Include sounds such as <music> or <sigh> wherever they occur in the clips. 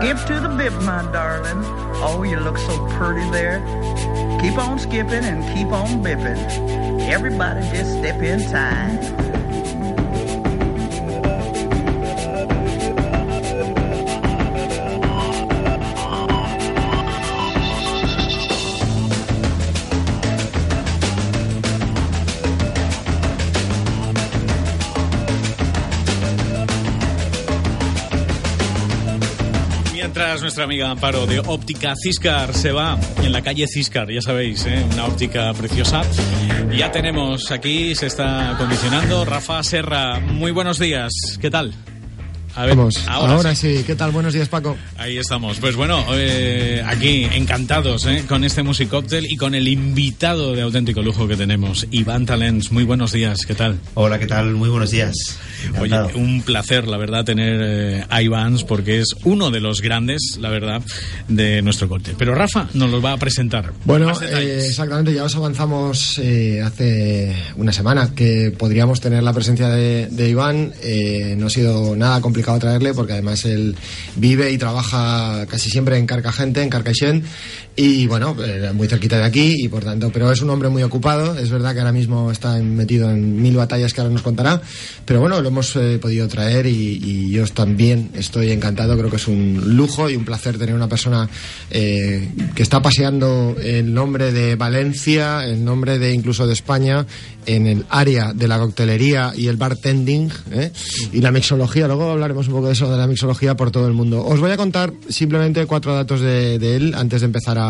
Skip to the bip, my darling. Oh, you look so pretty there. Keep on skipping and keep on bipping. Everybody just step in time. nuestra amiga Amparo de Óptica Ciscar se va en la calle Ciscar, ya sabéis, ¿eh? una óptica preciosa. Ya tenemos aquí, se está condicionando Rafa Serra. Muy buenos días, ¿qué tal? Vamos, ahora, sí. ¿Qué tal? Buenos días, Paco. Ahí estamos. Pues bueno, eh, aquí encantados eh, con este Music Cocktail y con el invitado de auténtico lujo que tenemos, Iván Talens. Muy buenos días, ¿qué tal? Hola, ¿qué tal? Muy buenos días. Oye, un placer, la verdad, tener eh, a Iván porque es uno de los grandes, la verdad, de nuestro corte. Pero Rafa nos lo va a presentar. Bueno, exactamente, ya os avanzamos hace una semana que podríamos tener la presencia de, de Iván. no ha sido nada complicado a traerle porque además él vive y trabaja casi siempre en Carcagente, en Carcaixent y bueno, eh, muy cerquita de aquí y por tanto, pero es un hombre muy ocupado, es verdad que ahora mismo está metido en mil batallas que ahora nos contará, pero bueno, lo hemos eh, podido traer y, yo también estoy encantado, creo que es un lujo y un placer tener una persona eh, que está paseando el nombre de Valencia, el nombre de incluso de España en el área de la coctelería y el bartending y la mixología, luego hablaremos un poco de eso de la mixología por todo el mundo. Os voy a contar simplemente cuatro datos de, de él antes de empezar a,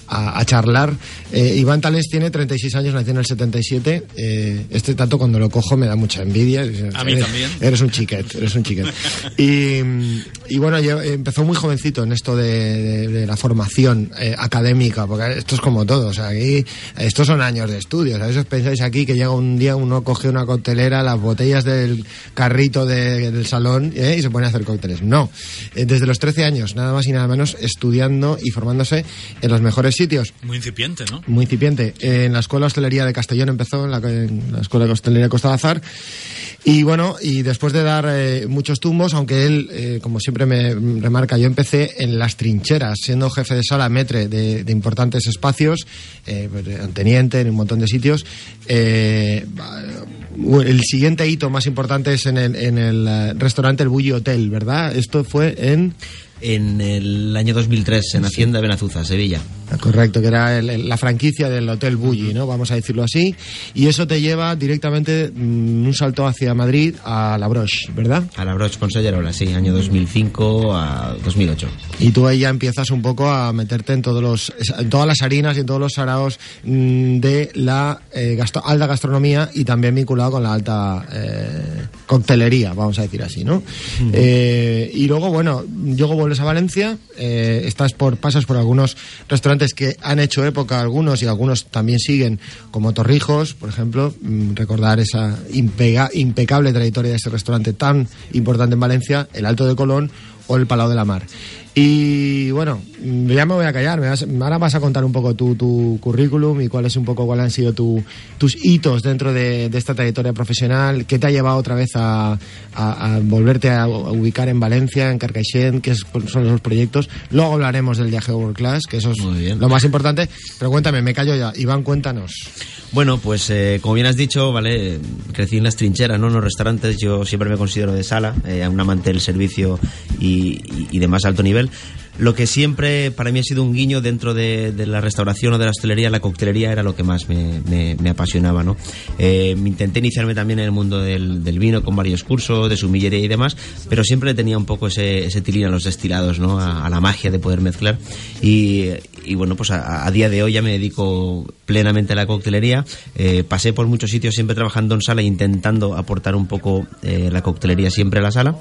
a, charlar. Eh, Iván Tales tiene 36 años, nació en el 77. Eh, este tanto cuando lo cojo me da mucha envidia. A mí también. Eres un chiquet, eres un chiquet. y, bueno, empezó muy jovencito en esto de, la formación eh, académica, porque esto es como todo. O sea, aquí, estos son años de estudios. A veces pensáis aquí que llega un día uno coge una coctelera, las botellas del carrito del salón y se pone a hacer cócteles. No. desde los 13 años, nada más y nada menos, estudiando y formándose en los mejores sitios. Muy incipiente, ¿no? Muy incipiente. En la Escuela de Hostelería de Castellón empezó, en la, Escuela de Hostelería de Costa de Azar. Y bueno, y después de dar eh, muchos tumbos, aunque él, eh, como siempre me remarca, yo empecé en las trincheras, siendo jefe de sala metre de, importantes espacios, eh, pues, teniente en un montón de sitios. el siguiente hito más importante es en el, en el restaurante El Bulli Hotel, ¿verdad? Esto fue en en el año 2003 en Hacienda Benazuza, Sevilla. Correcto, que era la franquicia del Hotel Bulli, ¿no? Vamos a decirlo así. Y eso te lleva directamente mm, un salto hacia Madrid a La Broche, ¿verdad? A La Broche Consejerola, sí, año 2005 a 2008. Y tú ahí ya empiezas un poco a meterte en todos los en todas las harinas y en todos los saraos mm, de la eh, alta gastronomía y también vinculado con la alta eh, coctelería, vamos a decir así, ¿no? Eh, y luego, bueno, luego a Valencia, estás por pasas por algunos restaurantes que han hecho época algunos y algunos también siguen, como Torrijos, por ejemplo, mm, recordar esa impecable trayectoria de ese restaurante tan importante en Valencia, el Alto de Colón o el Palau de la Mar. Y bueno, ya me voy a callar. ahora vas a contar un poco tu, tu currículum y cuáles un poco cuáles han sido tus hitos dentro de, esta trayectoria profesional. ¿Qué te ha llevado otra vez a, volverte a, ubicar en Valencia, en Carcaixent? ¿Qué son los proyectos? Luego hablaremos del viaje World Class, que eso es lo más importante. Pero cuéntame, me callo ya. Iván, cuéntanos. Bueno, pues eh, como bien has dicho, vale, crecí en las trincheras, ¿no? En los restaurantes. Yo siempre me considero de sala, eh, un amante del servicio y de más alto nivel. Lo que siempre para mí ha sido un guiño dentro de, la restauración o de la hostelería, la coctelería era lo que más me, apasionaba. ¿no? Eh, intenté iniciarme también en el mundo del, vino con varios cursos, de sumillería y demás, pero siempre tenía un poco ese, ese tilín a los destilados, ¿no? a, la magia de poder mezclar. Y, bueno, pues a, día de hoy ya me dedico plenamente a la coctelería. Eh, pasé por muchos sitios siempre trabajando en sala e intentando aportar un poco eh, la coctelería siempre a la sala.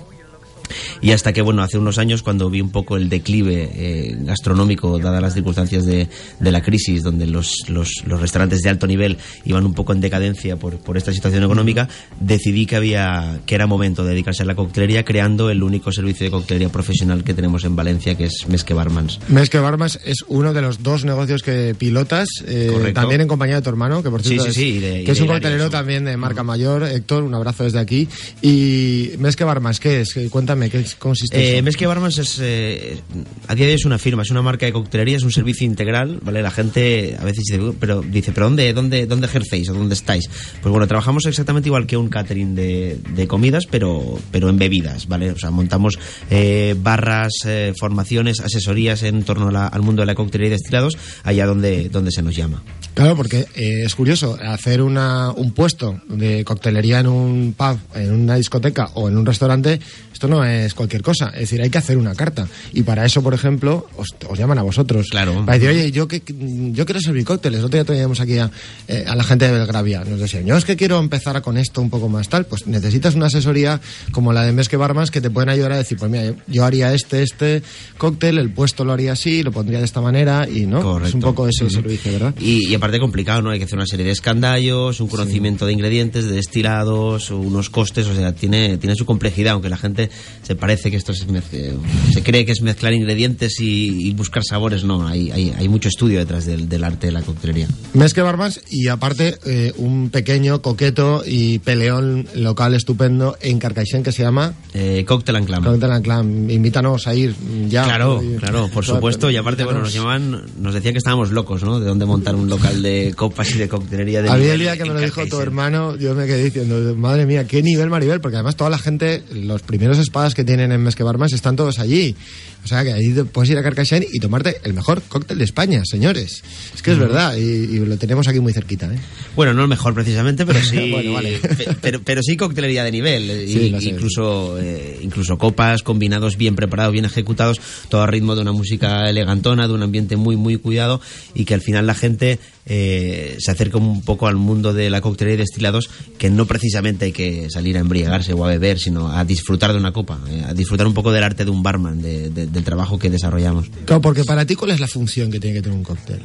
Y hasta que, bueno, hace unos años cuando vi un poco el declive eh, gastronómico, dadas las circunstancias de, de la crisis, donde los, los, los, restaurantes de alto nivel iban un poco en decadencia por, por esta situación económica, decidí que, había, que era momento de dedicarse a la coctelería, creando el único servicio de coctelería profesional que tenemos en Valencia, que es Mesque Barmans. Mesque Barmans es uno de los dos negocios que pilotas, eh, también en compañía de tu hermano, que por cierto es, que es un coctelero también de marca mayor. Héctor, un abrazo desde aquí. Y Mesque Barmans, ¿qué es? Cuéntame, ¿qué consiste Eh, eso? Mesque Barmans es, eh, a día de hoy es una firma, es una marca de coctelería, es un servicio integral, ¿vale? La gente a veces dice, pero, dice, ¿pero dónde, dónde, dónde ejercéis o dónde estáis? Pues bueno, trabajamos exactamente igual que un catering de, de comidas, pero, pero en bebidas, ¿vale? O sea, montamos eh, barras, eh, formaciones, asesorías en torno a la- al mundo de la coctelería y destilados, allá donde, donde se nos llama. Claro, porque es curioso, hacer una, un puesto de coctelería en un pub, en una discoteca o en un restaurante, esto no es cualquier cosa. Es decir, hay que hacer una carta. Y para eso, por ejemplo, os, os llaman a vosotros. Claro. Para decir, oye, yo, que, yo quiero servir cócteles. Otro día teníamos aquí a, eh, a la gente de Belgravia. Nos decían, yo es que quiero empezar con esto un poco más tal. Pues necesitas una asesoría como la de Mesque Barmas que te pueden ayudar a decir, pues mira, yo, yo haría este, este cóctel, el puesto lo haría así, lo pondría de esta manera y no. Es un poco ese servicio, ¿verdad? Y, y aparte complicado, ¿no? Hay que hacer una serie de escandallos, un conocimiento de ingredientes, de destilados, unos costes, o sea, tiene, tiene su complejidad, aunque la gente se parece que esto eh, se cree que es mezclar ingredientes y, y buscar sabores, no, hay, hay, hay mucho estudio detrás del, del arte de la coctelería. Mesque Barbas y aparte eh, un pequeño, coqueto y peleón local estupendo en Carcaixent que se llama Eh, Cocktail and Clam. Cocktail and Clam. Invítanos a ir ya. Claro, Y- claro, por supuesto. Y aparte, bueno, nos llamaban, nos decían que estábamos locos, ¿no? De dónde montar un local de copas y de coctelería. De Había el día que me lo dijo tu hermano, yo me quedé diciendo, madre mía, qué nivel Maribel, porque además toda la gente, los primeros espadas que tienen en Mesque Barmas están todos allí. O sea que ahí puedes ir a Carcaixent y tomarte el mejor cóctel de España, señores. Es que es verdad, y, y lo tenemos aquí muy cerquita, ¿eh? Bueno, no el mejor precisamente, pero sí, <laughs> Bueno, vale. pe- pero, pero sí coctelería de nivel, eh, Sí, y- incluso eh, incluso copas combinados bien preparados, bien ejecutados, todo a ritmo de una música elegantona, de un ambiente muy muy cuidado y que al final la gente eh, se acerca un poco al mundo de la coctelería y destilados, que no precisamente hay que salir a embriagarse o a beber, sino a disfrutar de una copa, eh, a disfrutar un poco del arte de un barman, de- de- del trabajo que desarrollamos. Claro, porque para ti, ¿cuál es la función que tiene que tener un cóctel?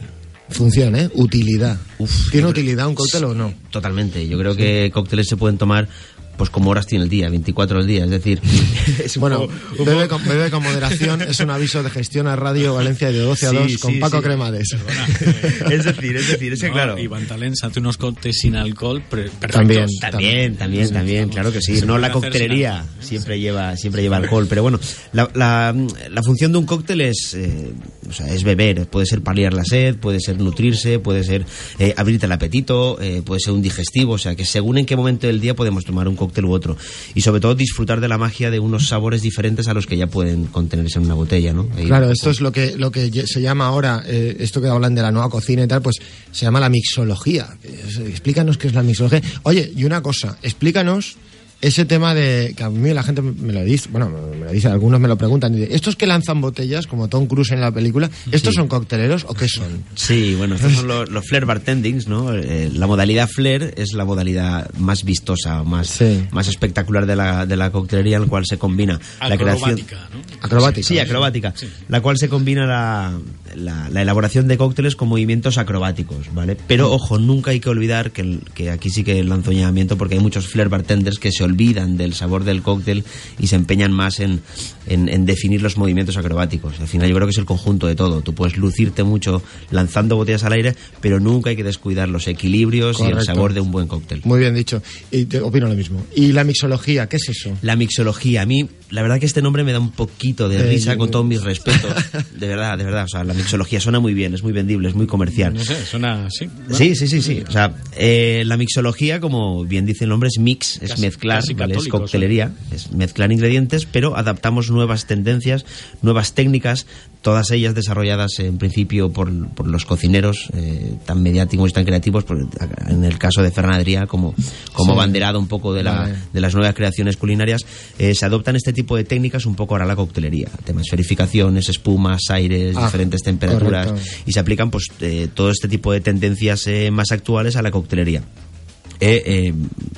Función, ¿eh? Utilidad. Uf, ¿Tiene utilidad un cóctel o no? Totalmente. Yo creo que cócteles se pueden tomar pues como horas tiene el día, 24 al día. Es decir, <laughs> es un Bueno, poco- bebe con, bebe con moderación es un aviso de gestión a Radio Valencia de 12 a Sí, 2 con sí, Paco sí. Cremades. <laughs> es decir, es decir, es que No, claro. Iván Talens hace unos cócteles sin alcohol perfectos. También. También, también, también, claro que sí. No la coctelería siempre lleva, siempre lleva alcohol, pero bueno, la, la, la función de un cóctel es, eh, o sea, es beber. Puede ser paliar la sed, puede ser nutrirse, puede ser eh, abrirte el apetito, eh, puede ser un digestivo. O sea, que según en qué momento del día podemos tomar un cóctel u otro y sobre todo disfrutar de la magia de unos sabores diferentes a los que ya pueden contenerse en una botella, ¿no? Ahí- Claro, esto es lo que, lo que se llama ahora, eh, esto que hablan de la nueva cocina y tal, pues se llama la mixología. Explícanos qué es la mixología. Oye, y una cosa, explícanos ese tema de que a mí la gente me lo dice, bueno, me lo dice, algunos me lo preguntan, y de, estos que lanzan botellas, como Tom Cruise en la película, ¿estos Sí. son cocteleros o qué son? Sí, bueno, estos son los, los flair bartendings, ¿no? Eh, la modalidad flair es la modalidad más vistosa, más, Sí. más espectacular de la, de la coctelería, en la cual se combina la creación... Acrobática, ¿no? Acrobática. Sí, acrobática. La cual se combina la, la- la elaboración de cócteles con movimientos acrobáticos, ¿vale? Pero ojo, nunca hay que olvidar que, el- que aquí sí que lanzo un llamamiento porque hay muchos flair bartenders que se olvidan del sabor del cóctel y se empeñan más en, en- en definir los movimientos acrobáticos. Al final yo creo que es el conjunto de todo. Tú puedes lucirte mucho lanzando botellas al aire, pero nunca hay que descuidar los equilibrios y el sabor de un buen cóctel. Muy bien dicho. Y te- opino lo mismo. ¿Y la mixología? ¿Qué es eso? La mixología, a mí, la verdad que este nombre me da un poquito de Eh, risa con todos mis <laughs> respetos. De verdad, de verdad. O sea, la mixología suena muy bien, es muy vendible, es muy comercial. No sé, suena así. ¿no? Sí, sí, sí, sí. O sea, eh, la mixología, como bien dice el nombre, es mix, es Casi- mezclar, casi ¿vale? es coctelería, es mezclar ingredientes, pero adaptamos nuevas tendencias, nuevas técnicas, todas ellas desarrolladas en principio por, por los cocineros eh, tan mediáticos y tan creativos, en el caso de Fernadería, como, como Sí. banderado un poco de, la, Vale. de las nuevas creaciones culinarias, se adoptan este tipo de técnicas un poco ahora la coctelería. Temas esferificaciones, espumas, aires, Ah, diferentes temperaturas correcto. y se aplican pues eh, todo este tipo de tendencias eh, más actuales a la coctelería. Eh, eh,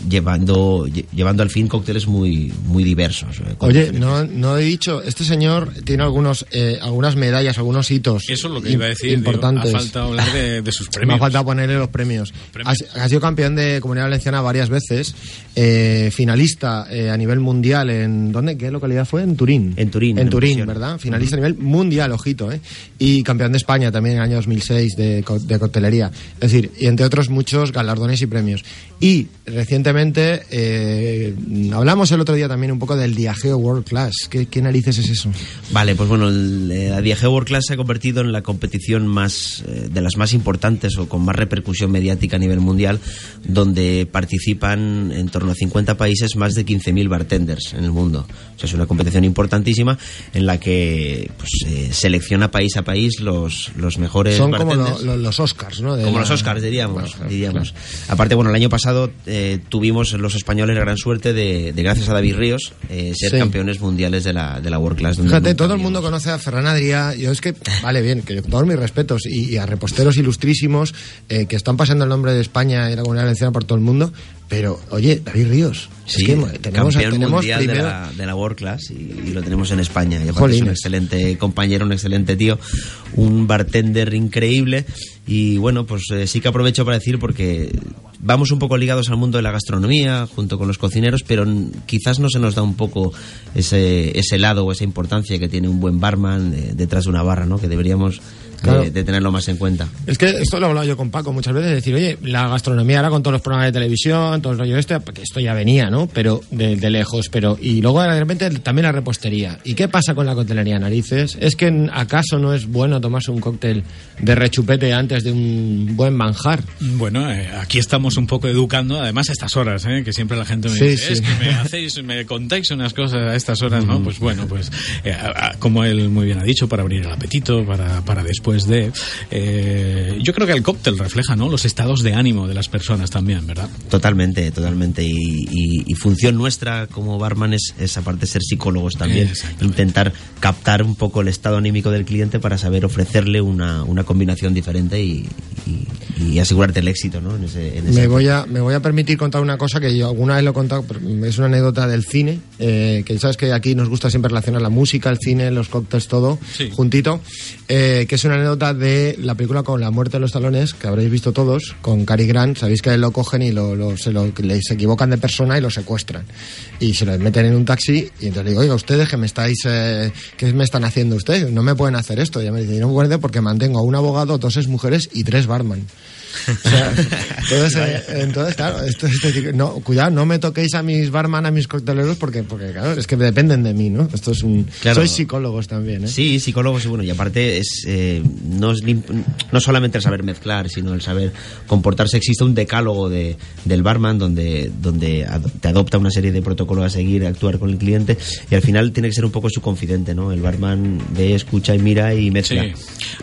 llevando lle- llevando al fin cócteles muy muy diversos. eh, Oye, no, no he dicho, este señor tiene algunos, eh, algunas medallas, algunos hitos Eso es lo que iba a decir. digo, importantes. ha faltado hablar de, de sus <laughs> Me premios. ha faltado ponerle los premios. Premios. Ha, ha sido campeón de Comunidad Valenciana varias veces, eh, finalista eh, a nivel mundial en... ¿Dónde? ¿Qué localidad fue? En Turín. En Turín, En en Turín. ¿verdad? Finalista a nivel mundial, ojito, ¿eh? Y campeón de España también en el año 2006 de, de coctelería. Es decir, y entre otros muchos galardones y premios. Y recientemente eh, hablamos el otro día también un poco del Diageo World Class. ¿Qué, qué narices es eso? Vale, pues bueno, el, eh, la Diageo World Class se ha convertido en la competición más eh, de las más importantes o con más repercusión mediática a nivel mundial, donde participan en torno a 50 países más de 15.000 bartenders en el mundo. O sea, es una competición importantísima en la que pues, eh, selecciona país a país los, los mejores Son como bartenders. lo- lo- los Oscars, ¿no? De Como la- los Oscars, diríamos. Diríamos. Aparte, bueno, el año pasado eh, tuvimos los españoles la gran suerte de, de, gracias a David Ríos, eh, ser Sí. campeones mundiales de la, de la World Class. Fíjate, todo el mundo conoce a Ferran Adrià. Yo es que, vale, bien, que todos mis respetos. Y, y a reposteros ilustrísimos eh, que están pasando el nombre de España y la comunidad valenciana por todo el mundo. Pero, oye, David Ríos. Sí, es que mo- tenemos, campeón tenemos mundial primero. de, la, de la World Class y, y lo tenemos en España. Y aparte es un excelente compañero, un excelente tío, un bartender increíble. Y bueno, pues eh, sí que aprovecho para decir porque vamos un poco ligados al mundo de la gastronomía junto con los cocineros, pero quizás no se nos da un poco ese, ese lado o esa importancia que tiene un buen barman eh, detrás de una barra, ¿no? Que deberíamos de- Claro. de tenerlo más en cuenta. Es que esto lo he hablado yo con Paco muchas veces, decir, oye, la gastronomía ahora con todos los programas de televisión, todo el rollo este, porque esto ya venía, ¿no? Pero de, de lejos, pero y luego de repente también la repostería. ¿Y qué pasa con la coctelería narices? ¿Es que acaso no es bueno tomarse un cóctel de rechupete antes de un buen manjar? Bueno, eh, aquí estamos un poco educando, además a estas horas, ¿eh? que siempre la gente me Sí, dice, es que me hacéis, me contáis unas cosas a estas horas, ¿no? Pues bueno, pues eh, a- a- como él muy bien ha dicho, para abrir el apetito, para, para después de... eh, yo creo que el cóctel refleja, ¿no? Los estados de ánimo de las personas también, ¿verdad? Totalmente, totalmente. Y, y- y función nuestra como barman es, es aparte de ser psicólogos también, intentar captar un poco el estado anímico del cliente para saber ofrecerle una, una combinación diferente y, y- y asegurarte el éxito, ¿no? En ese, en ese- Me voy, a, me voy a permitir contar una cosa que yo alguna vez lo he contado, es una anécdota del cine, eh, que sabes que aquí nos gusta siempre relacionar la música, el cine, los cócteles, todo Sí. juntito, eh, que es una anécdota de la película con La muerte de los talones, que habréis visto todos, con Cary Grant, sabéis que lo cogen y lo, lo- se, lo, se equivocan de persona y lo secuestran. Y se lo meten en un taxi y entonces le digo, oiga, ustedes que me estáis, eh, ¿qué me están haciendo ustedes? No me pueden hacer esto. Y ella me dice, "Y no puede porque mantengo a un abogado, dos mujeres y tres barman. O sea, entonces, eh, entonces, claro, esto es decir, no, cuidado, no me toquéis a mis barman, a mis cocteleros, porque, porque claro, es que dependen de mí, ¿no? Esto es un... Claro. Sois psicólogos también, ¿eh? Sí, psicólogos y bueno, y aparte es eh, no, es no solamente el saber mezclar, sino el saber comportarse. Existe un decálogo de, del barman donde, donde te adopta una serie de protocolos a seguir, a actuar con el cliente y al final tiene que ser un poco su confidente, ¿no? El barman ve, escucha y mira y Sí, mezcla.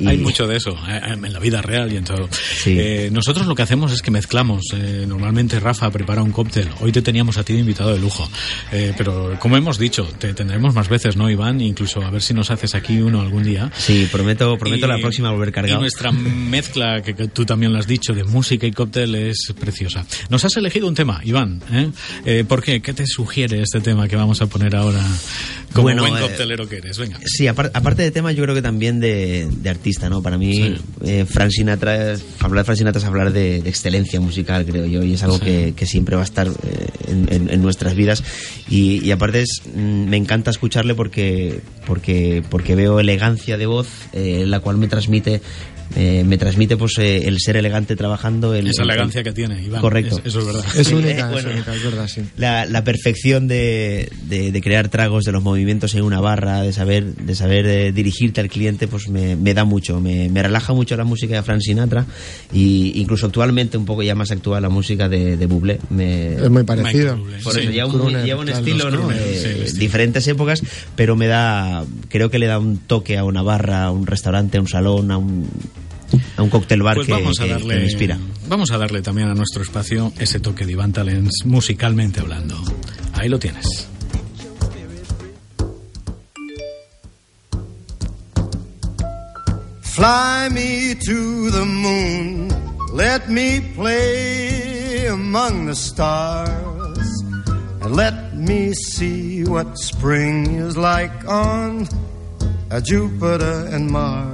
Y- hay mucho de eso eh, en la vida real y en todo. Sí. Eh, nosotros lo que hacemos es que mezclamos. eh, normalmente Rafa prepara un cóctel. Hoy te teníamos a ti de invitado de lujo. Eh, pero como hemos dicho, te tendremos más veces, ¿no, Iván? Incluso a ver si nos haces aquí uno algún día. Sí, prometo, prometo Y- la próxima volver Y cargado. nuestra mezcla, que, que tú también lo has dicho, de música y cóctel es preciosa. Nos has elegido un tema, Iván. ¿eh? Eh, ¿Por qué? ¿Qué te sugiere este tema que vamos a poner ahora como Bueno, buen eh, coctelero que eres? Venga. Sí, apar- aparte de tema, yo creo que también de, de artista, ¿no? Para mí, Sí. Frank Sinatra, hablar de Frank Es hablar de, de excelencia musical, creo yo, y es algo Sí. que, que siempre va a estar eh, en, en- en nuestras vidas. Y, y aparte, es, mm, me encanta escucharle porque, porque, porque veo elegancia de voz, eh, la cual me transmite. Eh, me transmite pues eh, el ser elegante trabajando el, Esa el- elegancia que tiene, Iván. Correcto. Es- eso es verdad. Es única, eh, es única, es verdad, sí. la, la perfección de, de- de crear tragos, de los movimientos en una barra, de saber, de saber eh, dirigirte al cliente, pues me, me da mucho, me, me relaja mucho la música de Frank Sinatra y incluso actualmente un poco ya más actual la música de, de Bublé. Me, Es muy parecido. Por Sí, eso lleva un, lleva estilo, ¿no? Eh, sí, estilo. diferentes épocas, pero me da, creo que le da un toque a una barra, a un restaurante, a un salón, a un, a un cóctel bar Pues que, vamos a que- que darle, me inspira. vamos a darle también a nuestro espacio ese toque de Iván Talents musicalmente hablando. Ahí lo tienes. Fly me to the moon, let me play among the stars, and let me see what spring is like on uh, Jupiter and Mars.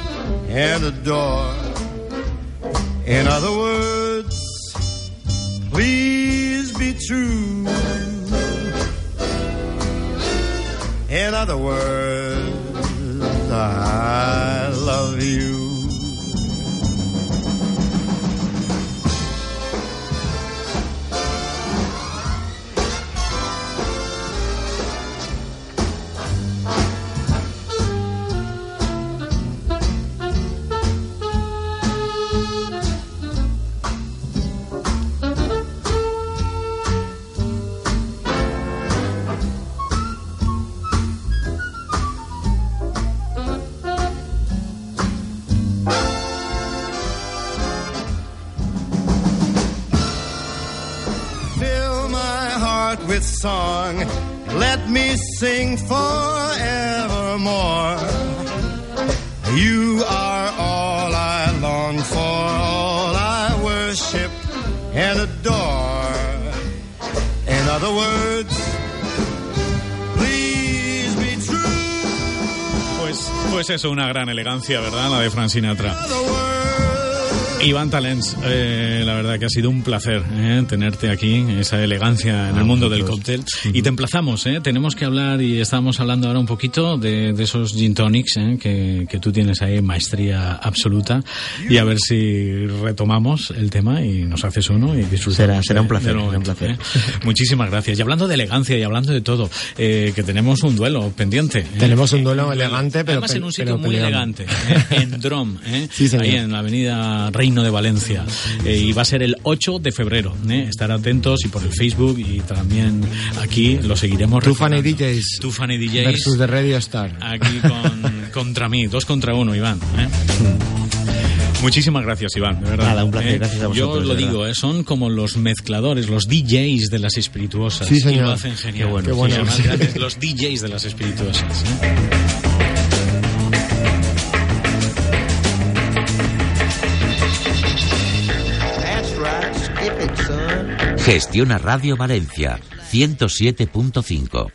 and adore. In other words, please be true. In other words, with song. Let me sing forevermore. You are all I long for, all I worship and adore. In other words, please be true. Pues, pues eso, una gran elegancia, ¿verdad? La de Frank Sinatra. Iván Talents, eh, la verdad que ha sido un placer eh, tenerte aquí, esa elegancia en el mundo del cóctel. Y te emplazamos, eh, tenemos que hablar y estábamos hablando ahora un poquito de, de esos gin tonics eh, que, que tú tienes ahí, maestría absoluta. Y a ver si retomamos el tema y nos haces uno y disfrutamos. Será- será un de- placer, será un placer. eh. <laughs> Muchísimas gracias. Y hablando de elegancia y hablando de todo, eh, que tenemos un duelo pendiente. eh. Tenemos un duelo elegante, pero Además en un sitio muy elegante, eh, en Drom, eh, <laughs> Sí, ahí en la avenida Reino de Valencia. Eh, y va a ser el 8 de febrero. eh. Estar atentos y por el Facebook y también aquí lo seguiremos. Fan y recordando. DJs fan y DJs. versus The Radio Star. Aquí con, <laughs> contra mí, dos contra uno, Iván. ¿eh? <laughs> Muchísimas gracias, Iván, de verdad. Nada, un placer, ¿eh? gracias a Yo vosotros, lo de digo, ¿eh? son como los mezcladores, los DJs de las espirituosas. Sí, Y señor. lo hacen genial. Qué bueno, qué bueno. Sí, los DJs de las espirituosas. ¿eh? Gestiona Radio Valencia 107.5.